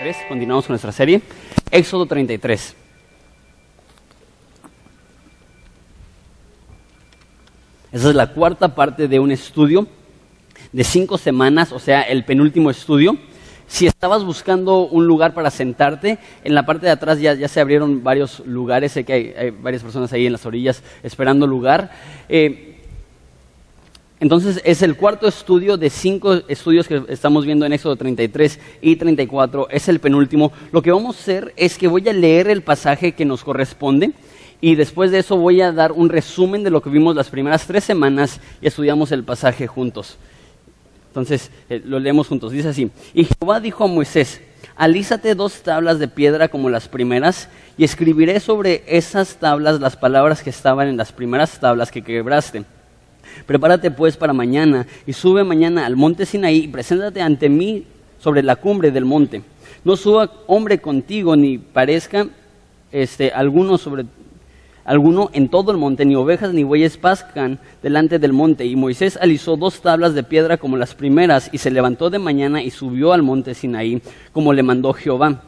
33, continuamos con nuestra serie. Éxodo 33. Esa es la cuarta parte de un estudio de cinco semanas, o sea, el penúltimo estudio. Si estabas buscando un lugar para sentarte, en la parte de atrás ya, ya se abrieron varios lugares, sé que hay, hay, varias personas ahí en las orillas esperando lugar. Eh, entonces es el cuarto estudio de cinco estudios que estamos viendo en Éxodo 33 y 34, es el penúltimo. Lo que vamos a hacer es que voy a leer el pasaje que nos corresponde y después de eso voy a dar un resumen de lo que vimos las primeras tres semanas y estudiamos el pasaje juntos. Entonces eh, lo leemos juntos. Dice así, y Jehová dijo a Moisés, alízate dos tablas de piedra como las primeras y escribiré sobre esas tablas las palabras que estaban en las primeras tablas que quebraste Prepárate pues para mañana y sube mañana al monte Sinaí y preséntate ante mí sobre la cumbre del monte. No suba hombre contigo ni parezca este, alguno sobre alguno en todo el monte, ni ovejas ni bueyes pascan delante del monte. Y Moisés alisó dos tablas de piedra como las primeras, y se levantó de mañana y subió al monte Sinaí, como le mandó Jehová.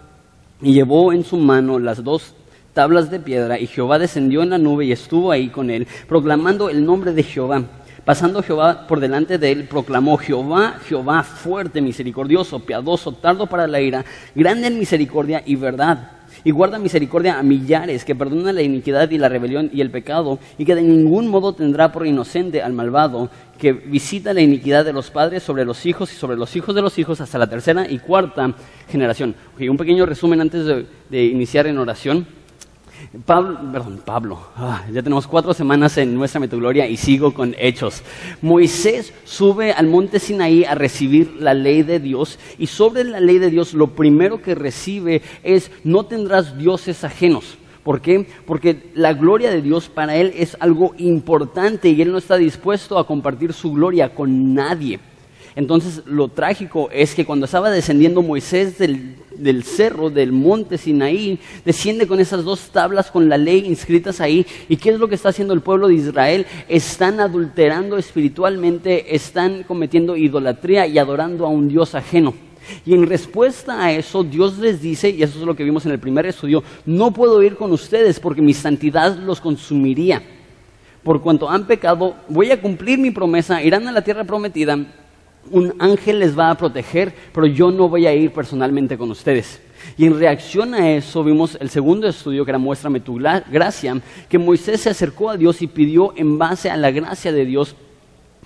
Y llevó en su mano las dos tablas de piedra, y Jehová descendió en la nube y estuvo ahí con él, proclamando el nombre de Jehová. Pasando Jehová por delante de él, proclamó Jehová, Jehová fuerte, misericordioso, piadoso, tardo para la ira, grande en misericordia y verdad. Y guarda misericordia a millares, que perdona la iniquidad y la rebelión y el pecado, y que de ningún modo tendrá por inocente al malvado, que visita la iniquidad de los padres sobre los hijos y sobre los hijos de los hijos hasta la tercera y cuarta generación. un pequeño resumen antes de iniciar en oración. Pablo, perdón, Pablo, ah, ya tenemos cuatro semanas en nuestra metogloria y sigo con hechos. Moisés sube al monte Sinaí a recibir la ley de Dios y sobre la ley de Dios lo primero que recibe es no tendrás dioses ajenos. ¿Por qué? Porque la gloria de Dios para él es algo importante y él no está dispuesto a compartir su gloria con nadie. Entonces lo trágico es que cuando estaba descendiendo Moisés del, cerro, del monte Sinaí, desciende con esas dos tablas con la ley inscritas ahí. ¿Y qué es lo que está haciendo el pueblo de Israel? Están adulterando espiritualmente, están cometiendo idolatría y adorando a un Dios ajeno. Y en respuesta a eso, Dios les dice, y eso es lo que vimos en el primer estudio, no puedo ir con ustedes porque mi santidad los consumiría. Por cuanto han pecado, voy a cumplir mi promesa, irán a la tierra prometida, un ángel les va a proteger, pero yo no voy a ir personalmente con ustedes. Y en reacción a eso vimos el segundo estudio que era Muéstrame tu gracia, que Moisés se acercó a Dios y pidió en base a la gracia de Dios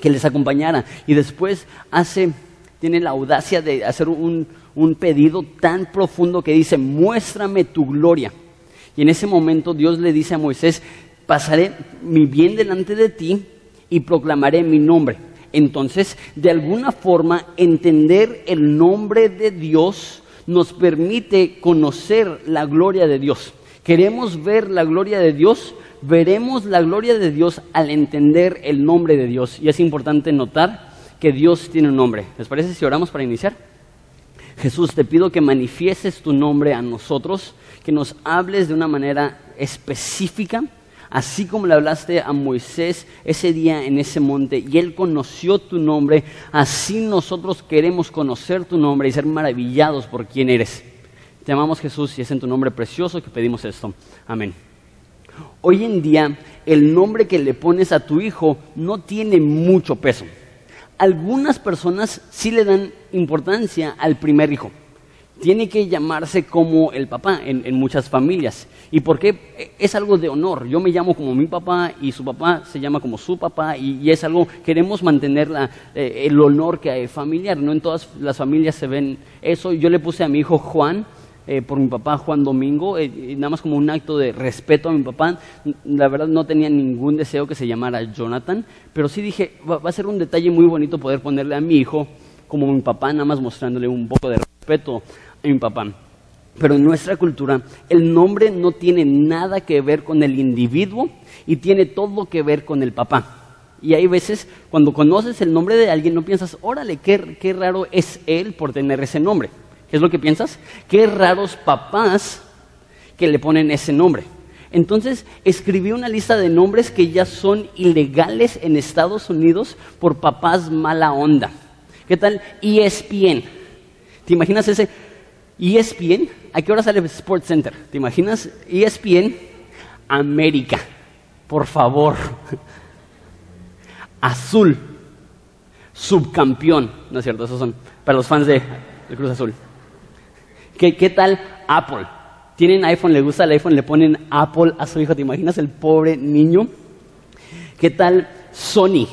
que les acompañara. Y después hace, tiene la audacia de hacer un, un pedido tan profundo que dice, muéstrame tu gloria. Y en ese momento Dios le dice a Moisés, pasaré mi bien delante de ti y proclamaré mi nombre. Entonces, de alguna forma, entender el nombre de Dios nos permite conocer la gloria de Dios. Queremos ver la gloria de Dios, veremos la gloria de Dios al entender el nombre de Dios. Y es importante notar que Dios tiene un nombre. ¿Les parece si oramos para iniciar? Jesús, te pido que manifiestes tu nombre a nosotros, que nos hables de una manera específica así como le hablaste a Moisés ese día en ese monte y él conoció tu nombre, así nosotros queremos conocer tu nombre y ser maravillados por quién eres. Te amamos Jesús y es en tu nombre precioso que pedimos esto. Amén. Hoy en día el nombre que le pones a tu hijo no tiene mucho peso. Algunas personas sí le dan importancia al primer hijo tiene que llamarse como el papá en, muchas familias. ¿Y por qué? Es algo de honor. Yo me llamo como mi papá y su papá se llama como su papá y, es algo, queremos mantener eh, el honor que hay familiar. No en todas las familias se ven eso. Yo le puse a mi hijo Juan. Eh, por mi papá Juan Domingo, eh, nada más como un acto de respeto a mi papá. La verdad no tenía ningún deseo que se llamara Jonathan, pero sí dije, va a ser un detalle muy bonito poder ponerle a mi hijo como mi papá, nada más mostrándole un poco de respeto mi papá. Pero en nuestra cultura el nombre no tiene nada que ver con el individuo y tiene todo que ver con el papá. Y hay veces cuando conoces el nombre de alguien no piensas, órale, qué, qué raro es él por tener ese nombre. ¿Qué es lo que piensas? Qué raros papás que le ponen ese nombre. Entonces escribí una lista de nombres que ya son ilegales en Estados Unidos por papás mala onda. ¿Qué tal? ESPN. ¿Te imaginas ese ESPN, ¿a qué hora sale Sports Center? ¿Te imaginas? ESPN América, por favor. Azul, subcampeón, ¿no es cierto? Esos son para los fans de, Cruz Azul. ¿Qué, ¿Qué tal Apple? Tienen iPhone, le gusta el iPhone, le ponen Apple a su hijo. ¿Te imaginas el pobre niño? ¿Qué tal Sony?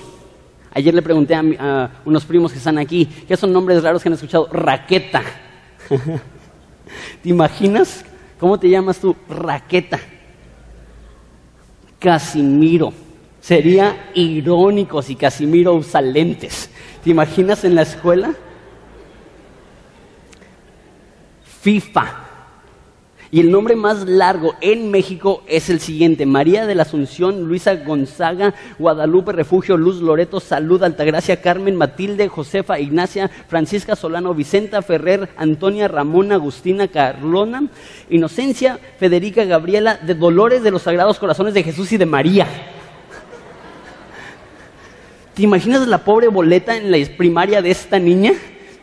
Ayer le pregunté a, unos primos que están aquí, ¿qué son nombres raros que han escuchado? Raqueta. ¿Te imaginas? ¿Cómo te llamas tú? Raqueta. Casimiro. Sería irónico si Casimiro usa lentes. ¿Te imaginas en la escuela? FIFA. Y el nombre más largo en México es el siguiente: María de la Asunción, Luisa Gonzaga, Guadalupe Refugio, Luz Loreto, Salud, Altagracia, Carmen, Matilde, Josefa, Ignacia, Francisca Solano, Vicenta Ferrer, Antonia, Ramón, Agustina, Carlona, Inocencia, Federica, Gabriela, de Dolores de los Sagrados Corazones de Jesús y de María. ¿Te imaginas la pobre boleta en la primaria de esta niña?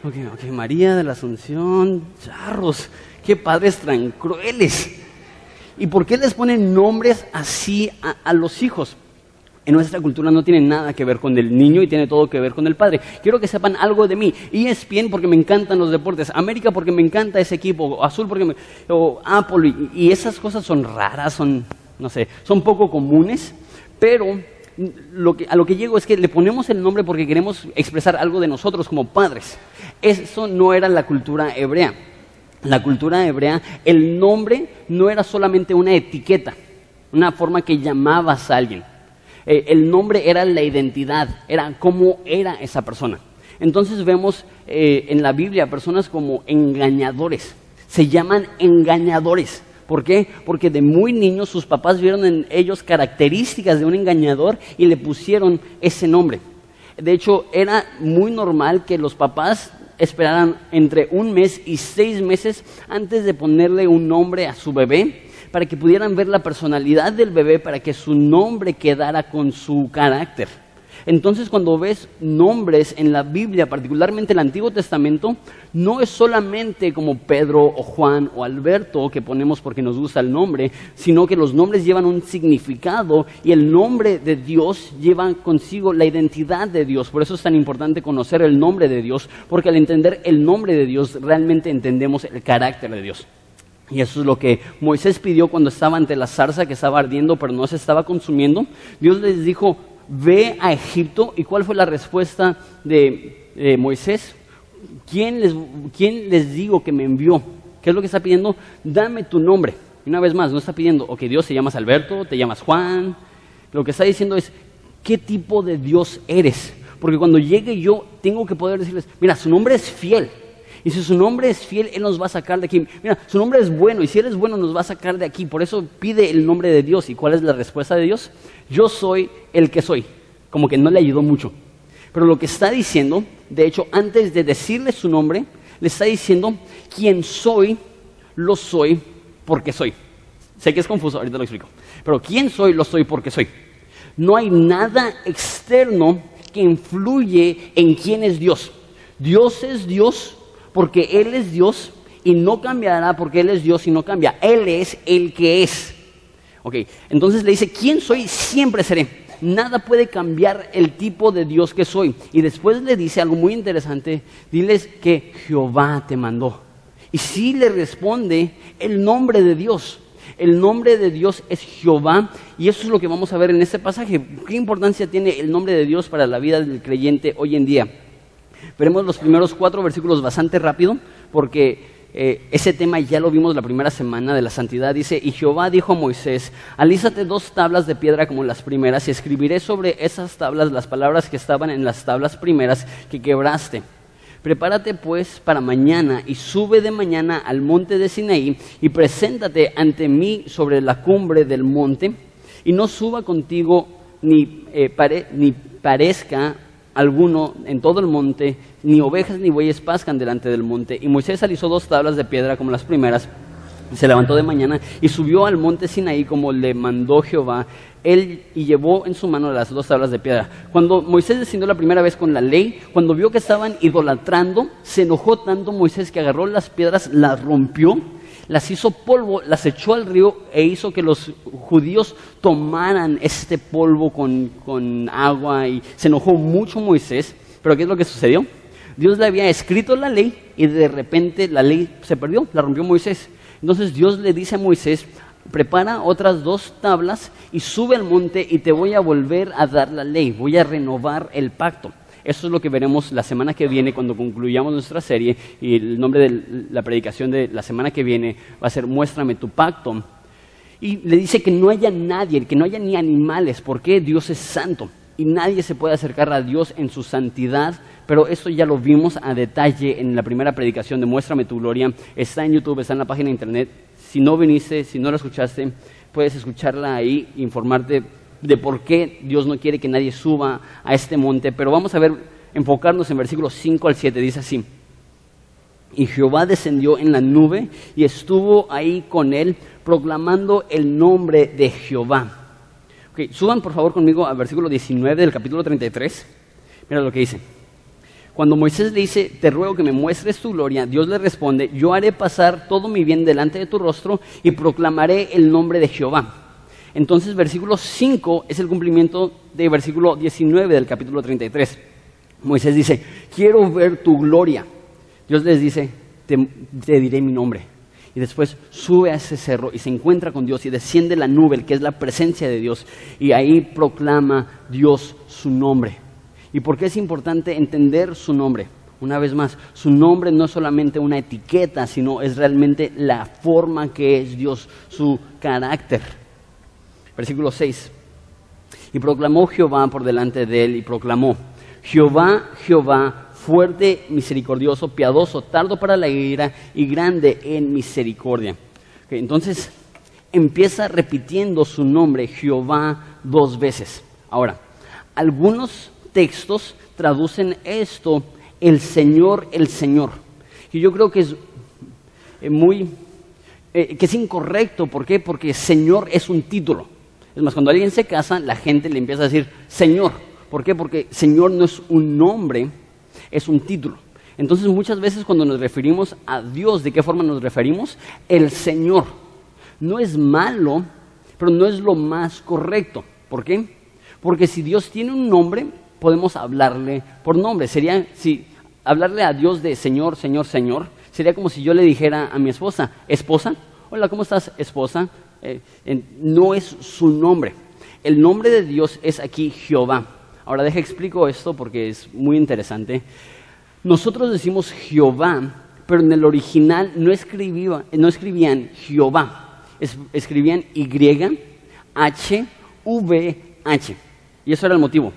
Ok, ok, María de la Asunción, charros qué padres tan crueles. ¿Y por qué les ponen nombres así a, los hijos? En nuestra cultura no tiene nada que ver con el niño y tiene todo que ver con el padre. Quiero que sepan algo de mí. ESPN porque me encantan los deportes. América porque me encanta ese equipo. Azul porque me... O Apple. Y, y esas cosas son raras, son, no sé, son poco comunes. Pero lo que, a lo que llego es que le ponemos el nombre porque queremos expresar algo de nosotros como padres. Eso no era la cultura hebrea la cultura hebrea, el nombre no era solamente una etiqueta, una forma que llamabas a alguien. Eh, el nombre era la identidad, era cómo era esa persona. Entonces vemos eh, en la Biblia personas como engañadores. Se llaman engañadores. ¿Por qué? Porque de muy niños sus papás vieron en ellos características de un engañador y le pusieron ese nombre. De hecho, era muy normal que los papás esperaran entre un mes y seis meses antes de ponerle un nombre a su bebé, para que pudieran ver la personalidad del bebé, para que su nombre quedara con su carácter. Entonces cuando ves nombres en la Biblia, particularmente el Antiguo Testamento, no es solamente como Pedro o Juan o Alberto que ponemos porque nos gusta el nombre, sino que los nombres llevan un significado y el nombre de Dios lleva consigo la identidad de Dios. Por eso es tan importante conocer el nombre de Dios, porque al entender el nombre de Dios realmente entendemos el carácter de Dios. Y eso es lo que Moisés pidió cuando estaba ante la zarza que estaba ardiendo pero no se estaba consumiendo. Dios les dijo, ve a Egipto. ¿Y cuál fue la respuesta de Moisés? ¿Quién les, ¿Quién les digo que me envió? ¿Qué es lo que está pidiendo? Dame tu nombre. Y una vez más, no está pidiendo, ok, Dios te llamas Alberto, te llamas Juan. Lo que está diciendo es, ¿qué tipo de Dios eres? Porque cuando llegue yo, tengo que poder decirles, mira, su nombre es fiel. Y si su nombre es fiel, Él nos va a sacar de aquí. Mira, su nombre es bueno y si Él es bueno nos va a sacar de aquí. Por eso pide el nombre de Dios. ¿Y cuál es la respuesta de Dios? Yo soy el que soy. Como que no le ayudó mucho. Pero lo que está diciendo, de hecho, antes de decirle su nombre, le está diciendo, quien soy, lo soy porque soy. Sé que es confuso, ahorita lo explico. Pero quién soy, lo soy porque soy. No hay nada externo que influye en quién es Dios. Dios es Dios porque Él es Dios y no cambiará porque Él es Dios y no cambia. Él es el que es. Ok, entonces le dice, ¿quién soy? Siempre seré. Nada puede cambiar el tipo de Dios que soy. Y después le dice algo muy interesante, diles que Jehová te mandó. Y si le responde el nombre de Dios. El nombre de Dios es Jehová y eso es lo que vamos a ver en este pasaje. ¿Qué importancia tiene el nombre de Dios para la vida del creyente hoy en día? Veremos los primeros cuatro versículos bastante rápido, porque eh, ese tema ya lo vimos la primera semana de la santidad. Dice, y Jehová dijo a Moisés, alízate dos tablas de piedra como las primeras, y escribiré sobre esas tablas las palabras que estaban en las tablas primeras que quebraste. Prepárate pues para mañana y sube de mañana al monte de Sinaí y preséntate ante mí sobre la cumbre del monte y no suba contigo ni, eh, ni parezca alguno en todo el monte, ni ovejas ni bueyes pascan delante del monte. Y Moisés alisó dos tablas de piedra como las primeras, Se levantó de mañana y subió al monte Sinaí como le mandó Jehová. Él y llevó en su mano las dos tablas de piedra. Cuando Moisés descendió la primera vez con la ley, cuando vio que estaban idolatrando, se enojó tanto Moisés que agarró las piedras, las rompió, las hizo polvo, las echó al río e hizo que los judíos tomaran este polvo con, con agua y se enojó mucho Moisés. Pero ¿qué es lo que sucedió? Dios le había escrito la ley y de repente la ley se perdió, la rompió Moisés. Entonces Dios le dice a Moisés, prepara otras dos tablas y sube al monte y te voy a volver a dar la ley, voy a renovar el pacto. Eso es lo que veremos la semana que viene cuando concluyamos nuestra serie y el nombre de la predicación de la semana que viene va a ser Muéstrame tu pacto. Y le dice que no haya nadie, que no haya ni animales, porque Dios es santo y nadie se puede acercar a Dios en su santidad, pero esto ya lo vimos a detalle en la primera predicación de Muéstrame tu gloria. Está en YouTube, está en la página de internet. Si no viniste, si no la escuchaste, puedes escucharla ahí, informarte de por qué Dios no quiere que nadie suba a este monte. Pero vamos a ver, enfocarnos en versículos 5 al 7, dice así. Y Jehová descendió en la nube y estuvo ahí con él, proclamando el nombre de Jehová suban por favor conmigo al versículo 19 del capítulo 33. Mira lo que dice. Cuando Moisés le dice, te ruego que me muestres tu gloria, Dios le responde, yo haré pasar todo mi bien delante de tu rostro y proclamaré el nombre de Jehová. Entonces versículo 5 es el cumplimiento del versículo 19 del capítulo 33. Moisés dice, quiero ver tu gloria. Dios les dice, te diré mi nombre y después sube a ese cerro y se encuentra con Dios y desciende la nube, que es la presencia de Dios, y ahí proclama Dios su nombre. ¿Y por qué es importante entender su nombre? Una vez más, su nombre no es solamente una etiqueta, sino es realmente la forma que es Dios, su carácter. Versículo 6. Y proclamó Jehová por delante de él y proclamó, Jehová, Jehová, fuerte, misericordioso, piadoso, tardo para la ira y grande en misericordia. entonces empieza repitiendo su nombre, Jehová, dos veces. Ahora, algunos textos traducen esto, el Señor, el Señor. Y yo creo que es eh, muy, eh, que es incorrecto. ¿Por qué? Porque Señor es un título. Es más, cuando alguien se casa, la gente le empieza a decir Señor. ¿Por qué? Porque Señor no es un nombre, es un título. Entonces muchas veces cuando nos referimos a Dios, ¿de qué forma nos referimos? El Señor. No es malo, pero no es lo más correcto. ¿Por qué? Porque si Dios tiene un nombre, podemos hablarle por nombre. Sería, si hablarle a Dios de Señor, Señor, Señor, sería como si yo le dijera a mi esposa, esposa, hola, ¿cómo estás, esposa? Eh, no es su nombre. El nombre de Dios es aquí Jehová. Ahora deja explico esto porque es muy interesante. Nosotros decimos Jehová, pero en el original no, no escribían Jehová, escribían Y, H, V, H. Y eso era el motivo.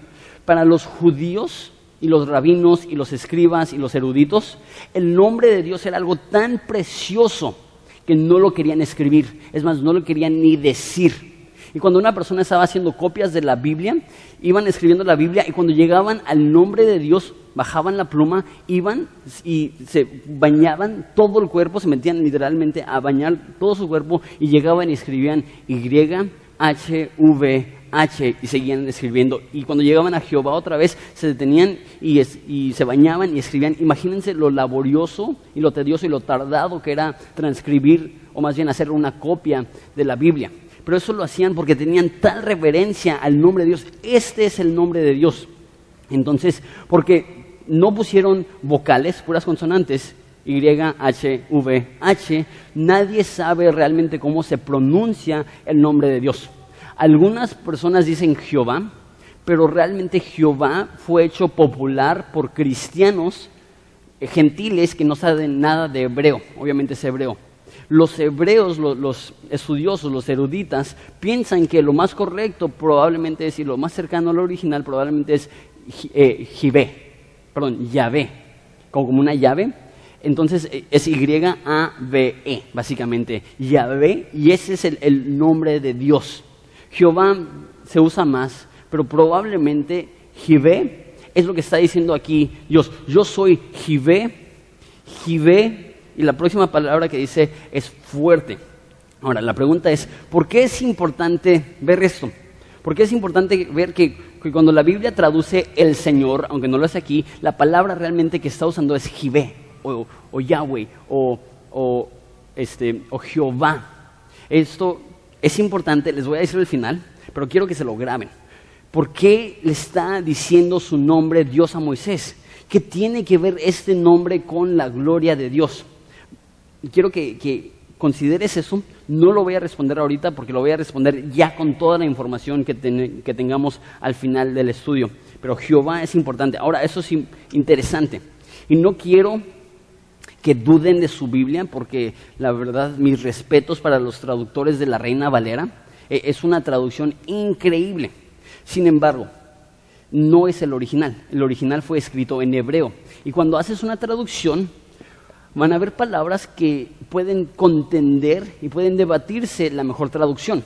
Para los judíos y los rabinos y los escribas y los eruditos, el nombre de Dios era algo tan precioso que no lo querían escribir. Es más, no lo querían ni decir. Y cuando una persona estaba haciendo copias de la Biblia, iban escribiendo la Biblia y cuando llegaban al nombre de Dios, bajaban la pluma, iban y se bañaban todo el cuerpo, se metían literalmente a bañar todo su cuerpo y llegaban y escribían Y, H, V, H y seguían escribiendo. Y cuando llegaban a Jehová otra vez, se detenían y, y, se bañaban y escribían. Imagínense lo laborioso y lo tedioso y lo tardado que era transcribir o más bien hacer una copia de la Biblia pero eso lo hacían porque tenían tal reverencia al nombre de Dios. Este es el nombre de Dios. Entonces, porque no pusieron vocales, puras consonantes, Y, H, V, H, nadie sabe realmente cómo se pronuncia el nombre de Dios. Algunas personas dicen Jehová, pero realmente Jehová fue hecho popular por cristianos gentiles que no saben nada de hebreo, obviamente es hebreo los hebreos, los, estudiosos, los eruditas, piensan que lo más correcto probablemente es, y lo más cercano al original probablemente es eh, perdón, Yahvé, como una llave. Entonces eh, es Y-A-V-E, básicamente, Yahvé, y ese es el, nombre de Dios. Jehová se usa más, pero probablemente Jivé es lo que está diciendo aquí Dios. Yo soy Jivé, Jivé y la próxima palabra que dice es fuerte. Ahora, la pregunta es, ¿por qué es importante ver esto? ¿Por qué es importante ver que, cuando la Biblia traduce el Señor, aunque no lo hace aquí, la palabra realmente que está usando es Jibé, o, Yahweh, o, este, o Jehová? Esto es importante, les voy a decir al final, pero quiero que se lo graben. ¿Por qué le está diciendo su nombre Dios a Moisés? ¿Qué tiene que ver este nombre con la gloria de Dios? Quiero que, consideres eso. No lo voy a responder ahorita porque lo voy a responder ya con toda la información que, que tengamos al final del estudio. Pero Jehová es importante. Ahora, eso es interesante. Y no quiero que duden de su Biblia, porque la verdad, mis respetos para los traductores de la Reina Valera, eh, es una traducción increíble. Sin embargo, no es el original. El original fue escrito en hebreo. Y cuando haces una traducción, van a haber palabras que pueden contender y pueden debatirse la mejor traducción.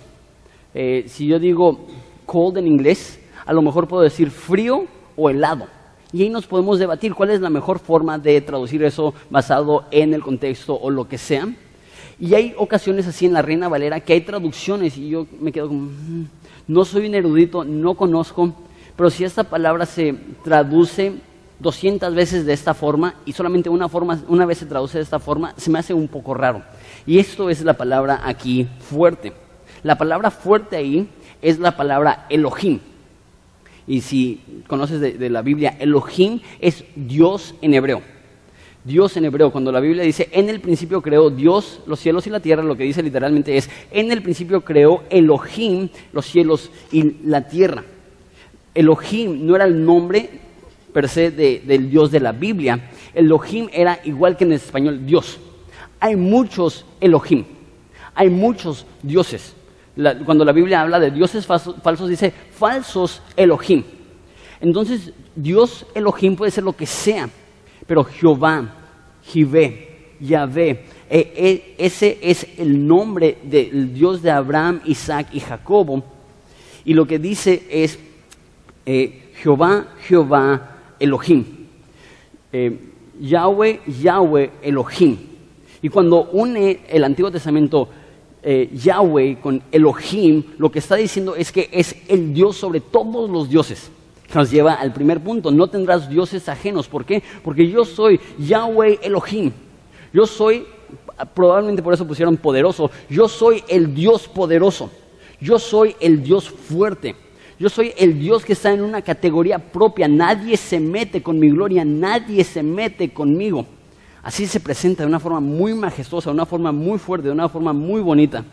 Eh, si yo digo cold en inglés, a lo mejor puedo decir frío o helado. Y ahí nos podemos debatir cuál es la mejor forma de traducir eso basado en el contexto o lo que sea. Y hay ocasiones así en la Reina Valera que hay traducciones y yo me quedo como, mm, no soy un erudito, no conozco, pero si esta palabra se traduce 200 veces de esta forma y solamente una, forma, una vez se traduce de esta forma, se me hace un poco raro. Y esto es la palabra aquí fuerte. La palabra fuerte ahí es la palabra Elohim. Y si conoces de, la Biblia, Elohim es Dios en hebreo. Dios en hebreo, cuando la Biblia dice, en el principio creó Dios los cielos y la tierra, lo que dice literalmente es, en el principio creó Elohim los cielos y la tierra. Elohim no era el nombre per se del Dios de la Biblia, Elohim era igual que en español Dios. Hay muchos Elohim, hay muchos dioses. Cuando la Biblia habla de dioses falsos, dice falsos Elohim. Entonces, Dios Elohim puede ser lo que sea, pero Jehová, Jivé, Yahvé, e, e, ese es el nombre del Dios de Abraham, Isaac y Jacobo. Y lo que dice es eh, Jehová, Jehová, Elohim. Eh, Yahweh, Yahweh, Elohim. Y cuando une el Antiguo Testamento eh, Yahweh con Elohim, lo que está diciendo es que es el Dios sobre todos los dioses nos lleva al primer punto, no tendrás dioses ajenos. ¿Por qué? Porque yo soy Yahweh Elohim. Yo soy, probablemente por eso pusieron poderoso, yo soy el Dios poderoso. Yo soy el Dios fuerte. Yo soy el Dios que está en una categoría propia. Nadie se mete con mi gloria, nadie se mete conmigo. Así se presenta de una forma muy majestuosa, de una forma muy fuerte, de una forma muy bonita.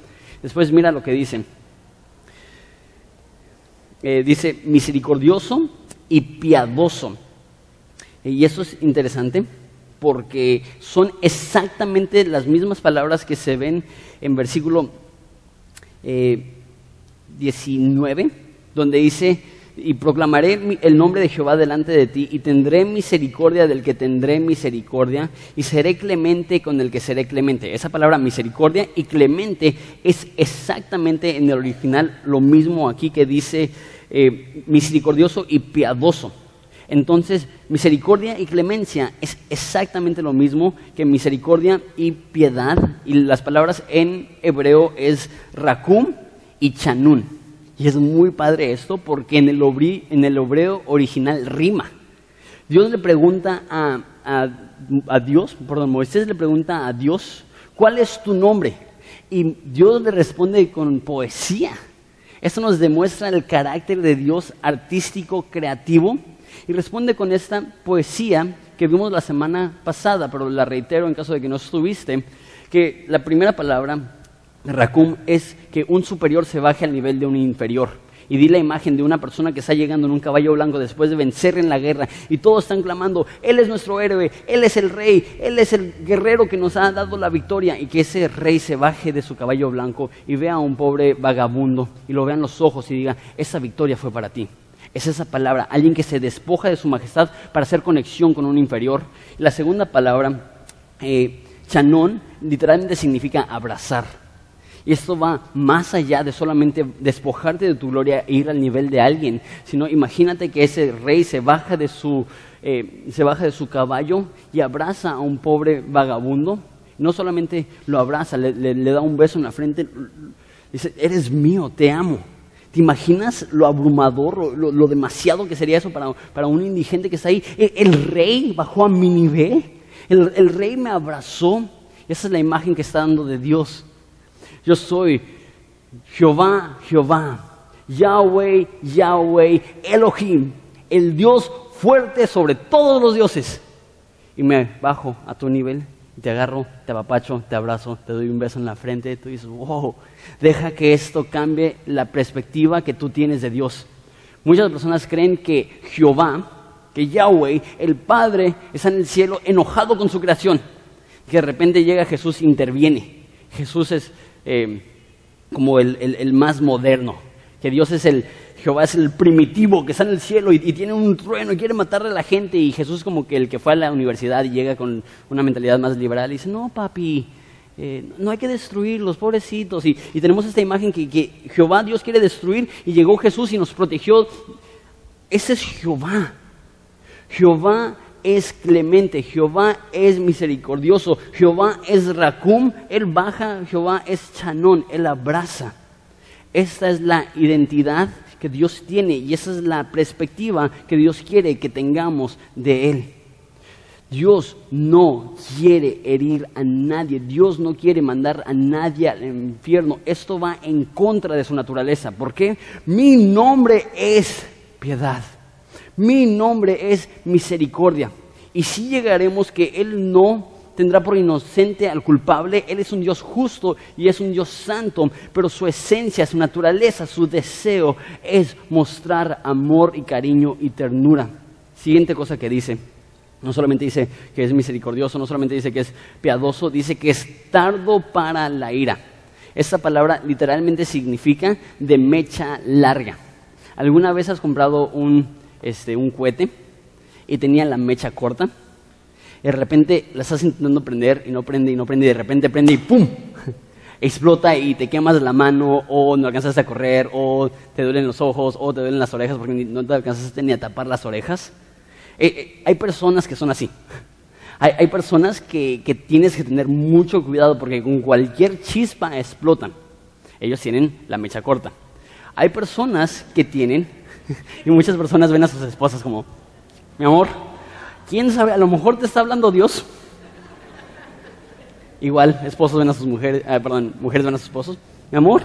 Después mira lo que dicen. Eh, dice misericordioso y piadoso. Y eso es interesante porque son exactamente las mismas palabras que se ven en versículo 19, eh, donde dice, y proclamaré el nombre de Jehová delante de ti, y tendré misericordia del que tendré misericordia, y seré clemente con el que seré clemente. Esa palabra misericordia y clemente es exactamente en el original lo mismo aquí que dice eh, misericordioso y piadoso. Entonces, misericordia y clemencia es exactamente lo mismo que misericordia y piedad. Y las palabras en hebreo es rakum y chanun. Y es muy padre esto porque en el, el hebreo original rima. Dios le pregunta a, a Dios, perdón, Moisés le pregunta a Dios, ¿cuál es tu nombre? Y Dios le responde con poesía. Esto nos demuestra el carácter de Dios artístico, creativo, y responde con esta poesía que vimos la semana pasada, pero la reitero en caso de que no estuviste, que la primera palabra, Racum, es que un superior se baje al nivel de un inferior y di la imagen de una persona que está llegando en un caballo blanco después de vencer en la guerra y todos están clamando, Él es nuestro héroe, Él es el rey, Él es el guerrero que nos ha dado la victoria y que ese rey se baje de su caballo blanco y vea a un pobre vagabundo y lo vea en los ojos y diga, esa victoria fue para ti. Es esa palabra, alguien que se despoja de su majestad para hacer conexión con un inferior. la segunda palabra, eh, chanón, literalmente significa abrazar y esto va más allá de solamente despojarte de tu gloria e ir al nivel de alguien, sino imagínate que ese rey se baja de su, eh, se baja de su caballo y abraza a un pobre vagabundo No solamente lo abraza, le, da un beso en la frente, dice, eres mío, te amo. ¿Te imaginas lo abrumador, lo, demasiado que sería eso para, para, un indigente que está ahí? El, rey bajó a mi nivel, el, el, rey me abrazó. Esa es la imagen que está dando de Dios. Yo soy Jehová, Jehová, Yahweh, Yahweh, Elohim, el Dios fuerte sobre todos los dioses. Y me bajo a tu nivel te agarro, te apapacho, te abrazo, te doy un beso en la frente, tú dices, wow, deja que esto cambie la perspectiva que tú tienes de Dios. Muchas personas creen que Jehová, que Yahweh, el Padre, está en el cielo enojado con su creación, que de repente llega Jesús interviene. Jesús es eh, como el más moderno, que Dios es el, Jehová es el primitivo que está en el cielo y, tiene un trueno y quiere matarle a la gente. Y Jesús es como que el que fue a la universidad y llega con una mentalidad más liberal y dice, no, papi, eh, no hay que destruir los pobrecitos. Y, tenemos esta imagen que, que, Jehová, Dios quiere destruir y llegó Jesús y nos protegió. Ese es Jehová. Jehová es clemente, Jehová es misericordioso, Jehová es Racum, Él baja, Jehová es Chanón, Él abraza. Esta es la identidad que Dios tiene y esa es la perspectiva que Dios quiere que tengamos de Él. Dios no quiere herir a nadie, Dios no quiere mandar a nadie al infierno. Esto va en contra de su naturaleza. ¿Por qué? Mi nombre es piedad, mi nombre es misericordia. Y si llegaremos que Él no tendrá por inocente al culpable. Él es un Dios justo y es un Dios santo, pero su esencia, su naturaleza, su deseo es mostrar amor y cariño y ternura. Siguiente cosa que dice. No solamente dice que es misericordioso, no solamente dice que es piadoso, dice que es tardo para la ira. Esta palabra literalmente significa de mecha larga. ¿Alguna vez has comprado un, este, un cohete y tenía la mecha corta? de repente la estás intentando prender y no prende y no prende y de repente prende y ¡pum! explota y te quemas la mano o no alcanzas a correr o te duelen los ojos o te duelen las orejas porque no te alcanzaste ni a tapar las orejas. Eh, eh, hay personas que son así. Hay, personas que, que, tienes que tener mucho cuidado porque con cualquier chispa explotan. Ellos tienen la mecha corta. Hay personas que tienen, y muchas personas ven a sus esposas como, mi amor, ¿Quién sabe? A lo mejor te está hablando Dios. Igual, esposos ven a sus mujeres, eh, perdón, mujeres ven a sus esposos. Mi amor,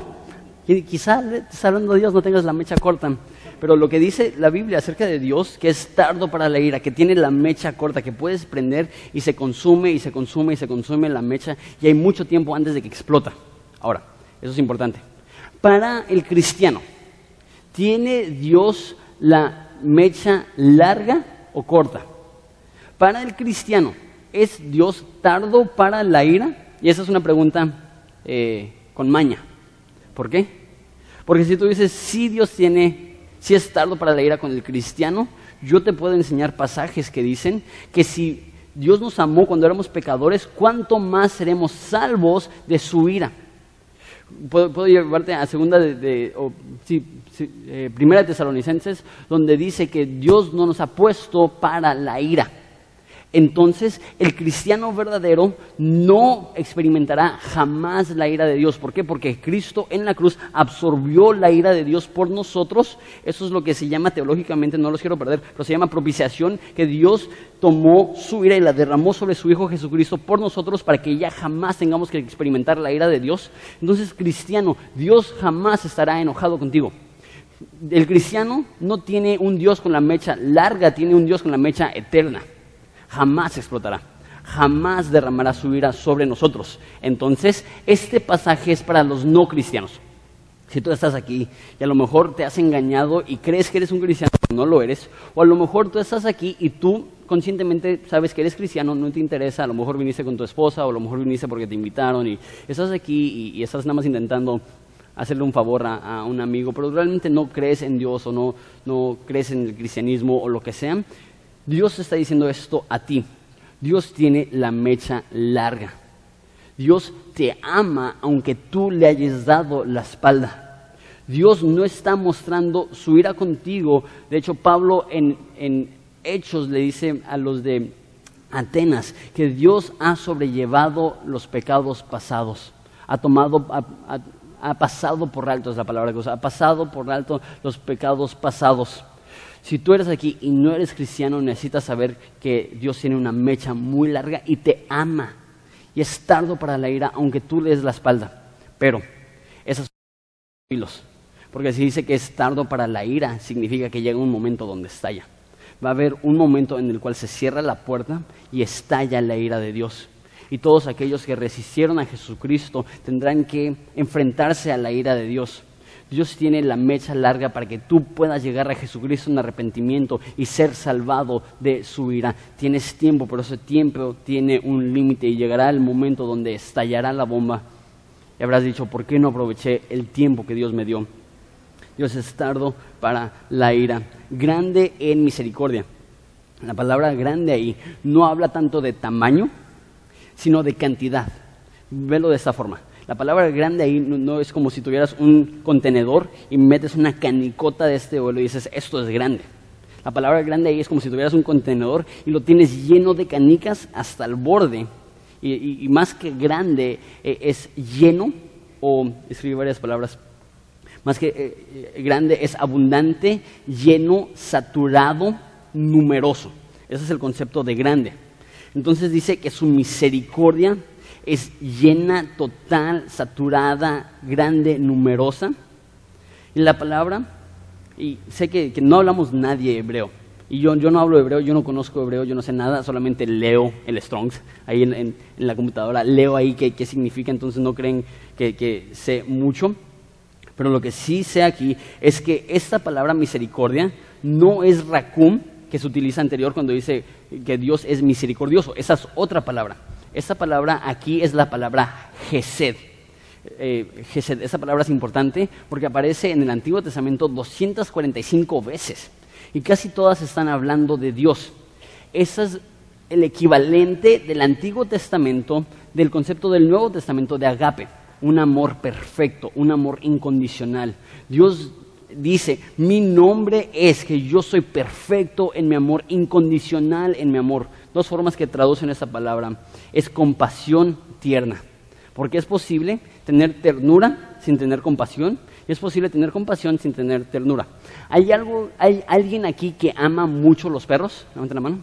quizá te está hablando Dios, no tengas la mecha corta. Pero lo que dice la Biblia acerca de Dios, que es tardo para la ira, que tiene la mecha corta, que puedes prender y se consume y se consume y se consume la mecha y hay mucho tiempo antes de que explota. Ahora, eso es importante. Para el cristiano, ¿tiene Dios la mecha larga o corta? Para el cristiano, ¿es Dios tardo para la ira? Y esa es una pregunta eh, con maña. ¿Por qué? Porque si tú dices, si Dios tiene, si es tardo para la ira con el cristiano, yo te puedo enseñar pasajes que dicen que si Dios nos amó cuando éramos pecadores, ¿cuánto más seremos salvos de su ira? Puedo, llevarte a segunda de, eh, primera de Tesalonicenses, donde dice que Dios no nos ha puesto para la ira entonces el cristiano verdadero no experimentará jamás la ira de Dios. ¿Por qué? Porque Cristo en la cruz absorbió la ira de Dios por nosotros. Eso es lo que se llama teológicamente, no los quiero perder, pero se llama propiciación, que Dios tomó su ira y la derramó sobre su Hijo Jesucristo por nosotros para que ya jamás tengamos que experimentar la ira de Dios. Entonces, cristiano, Dios jamás estará enojado contigo. El cristiano no tiene un Dios con la mecha larga, tiene un Dios con la mecha eterna jamás explotará, jamás derramará su ira sobre nosotros. Entonces, este pasaje es para los no cristianos. Si tú estás aquí y a lo mejor te has engañado y crees que eres un cristiano, no lo eres, o a lo mejor tú estás aquí y tú conscientemente sabes que eres cristiano, no te interesa, a lo mejor viniste con tu esposa o a lo mejor viniste porque te invitaron y estás aquí y, estás nada más intentando hacerle un favor a, a, un amigo, pero realmente no crees en Dios o no, no crees en el cristianismo o lo que sea, Dios está diciendo esto a ti. Dios tiene la mecha larga. Dios te ama aunque tú le hayas dado la espalda. Dios no está mostrando su ira contigo. De hecho, Pablo en, Hechos le dice a los de Atenas, que Dios ha sobrellevado los pecados pasados, ha tomado, ha, pasado por alto, es la palabra que usa, ha pasado por alto los pecados pasados. Si tú eres aquí y no eres cristiano, necesitas saber que Dios tiene una mecha muy larga y te ama. Y es tardo para la ira, aunque tú le des la espalda. Pero esas son filos. Porque si dice que es tardo para la ira, significa que llega un momento donde estalla. Va a haber un momento en el cual se cierra la puerta y estalla la ira de Dios. Y todos aquellos que resistieron a Jesucristo tendrán que enfrentarse a la ira de Dios. Dios tiene la mecha larga para que tú puedas llegar a Jesucristo en arrepentimiento y ser salvado de su ira. Tienes tiempo, pero ese tiempo tiene un límite y llegará el momento donde estallará la bomba. Y habrás dicho, ¿por qué no aproveché el tiempo que Dios me dio? Dios es tardo para la ira, grande en misericordia. La palabra grande ahí no habla tanto de tamaño, sino de cantidad. Velo de esta forma. La palabra grande ahí no, es como si tuvieras un contenedor y metes una canicota de este óleo y dices, esto es grande. La palabra grande ahí es como si tuvieras un contenedor y lo tienes lleno de canicas hasta el borde. Y, más que grande eh, es lleno, o escribí varias palabras, más que eh, eh, grande es abundante, lleno, saturado, numeroso. Ese es el concepto de grande. Entonces dice que su misericordia es llena, total, saturada, grande, numerosa. Y la palabra, y sé que, no hablamos nadie hebreo, y yo, yo, no hablo hebreo, yo no conozco hebreo, yo no sé nada, solamente leo el Strongs ahí en, la computadora, leo ahí qué, qué, significa, entonces no creen que, que sé mucho. Pero lo que sí sé aquí es que esta palabra misericordia no es racum, que se utiliza anterior cuando dice que Dios es misericordioso. Esa es otra palabra. Esta palabra aquí es la palabra Gesed. Eh, gesed. Esa palabra es importante porque aparece en el Antiguo Testamento 245 veces y casi todas están hablando de Dios. Ese es el equivalente del Antiguo Testamento del concepto del Nuevo Testamento de agape, un amor perfecto, un amor incondicional. Dios dice, mi nombre es que yo soy perfecto en mi amor, incondicional en mi amor. Dos formas que traducen esa palabra. Es compasión tierna. Porque es posible tener ternura sin tener compasión y es posible tener compasión sin tener ternura. ¿Hay, algo, ¿Hay alguien aquí que ama mucho los perros? Levanten la mano.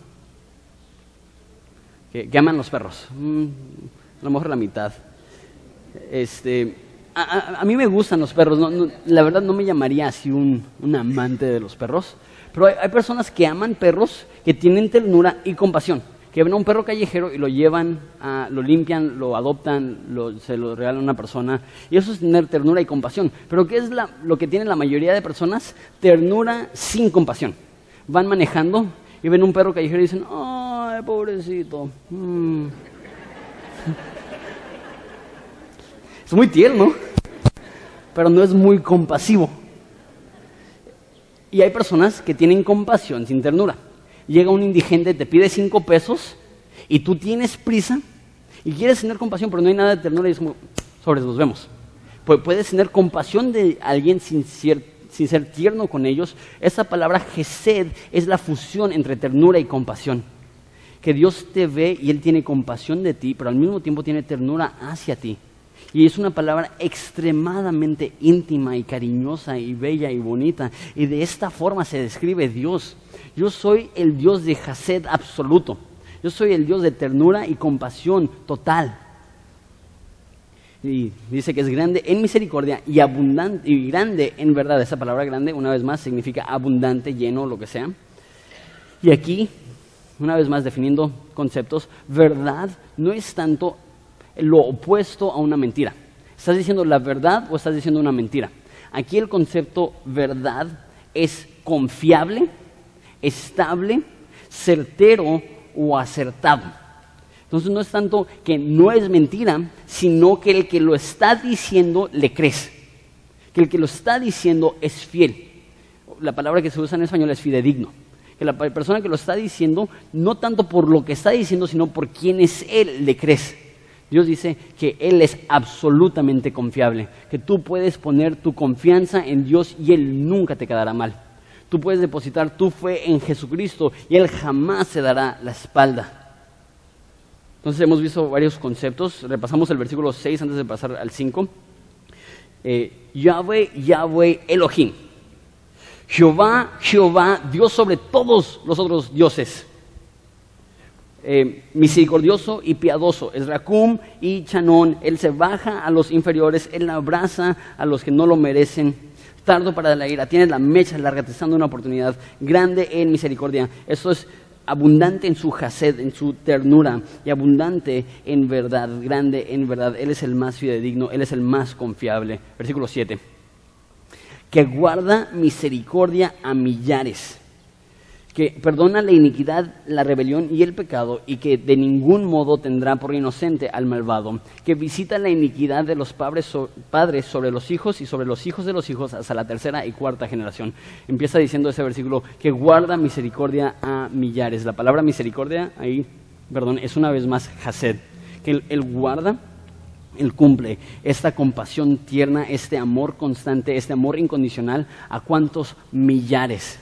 Que, aman los perros. Mm, a lo mejor la mitad. Este, a, mí me gustan los perros, la verdad no me llamaría así un, amante de los perros, pero hay, personas que aman perros que tienen ternura y compasión, que ven a un perro callejero y lo llevan, lo limpian, lo adoptan, se lo regalan a una persona, y eso es tener ternura y compasión. Pero ¿qué es lo que tiene la mayoría de personas? Ternura sin compasión. Van manejando y ven un perro callejero y dicen, ¡ay, pobrecito! Mm". Es muy tierno, pero no es muy compasivo. Y hay personas que tienen compasión sin ternura. Llega un indigente, te pide cinco pesos y tú tienes prisa y quieres tener compasión, pero no hay nada de ternura y es como, sobre, nos vemos. Puedes tener compasión de alguien sin sin ser tierno con ellos. Esa palabra gesed es la fusión entre ternura y compasión. Que Dios te ve y Él tiene compasión de ti, pero al mismo tiempo tiene ternura hacia ti. Y es una palabra extremadamente íntima y cariñosa y bella y bonita. Y de esta forma se describe Dios. Yo soy el Dios de Hased absoluto. Yo soy el Dios de ternura y compasión total. Y dice que es grande en misericordia y abundante y grande en verdad. Esa palabra grande, una vez más, significa abundante, lleno, lo que sea. Y aquí, una vez más definiendo conceptos, verdad no es tanto lo opuesto a una mentira. ¿Estás diciendo la verdad o estás diciendo una mentira? Aquí el concepto verdad es confiable, estable, certero o acertado. Entonces no es tanto que no es mentira, sino que el que lo está diciendo le crees. Que el que lo está diciendo es fiel. La palabra que se usa en español es fidedigno. Que la persona que lo está diciendo, no tanto por lo que está diciendo, sino por quién es él, le crees. Dios dice que Él es absolutamente confiable, que tú puedes poner tu confianza en Dios y Él nunca te quedará mal. Tú puedes depositar tu fe en Jesucristo y Él jamás se dará la espalda. Entonces hemos visto varios conceptos. Repasamos el versículo 6 antes de pasar al 5. Eh, Yahweh, Yahweh, Elohim. Jehová, Jehová, Dios sobre todos los otros dioses. Eh, misericordioso y piadoso. Es Racum y Chanón. Él se baja a los inferiores, él abraza a los que no lo merecen. Tardo para la ira, tiene la mecha larga, te dando una oportunidad grande en misericordia. Eso es abundante en su jased, en su ternura, y abundante en verdad, grande en verdad. Él es el más fidedigno, Él es el más confiable. Versículo 7. Que guarda misericordia a millares que perdona la iniquidad, la rebelión y el pecado, y que de ningún modo tendrá por inocente al malvado, que visita la iniquidad de los padres, sobre los hijos y sobre los hijos de los hijos hasta la tercera y cuarta generación. Empieza diciendo ese versículo, que guarda misericordia a millares. La palabra misericordia ahí, perdón, es una vez más hased, que él guarda él cumple esta compasión tierna, este amor constante, este amor incondicional a cuántos millares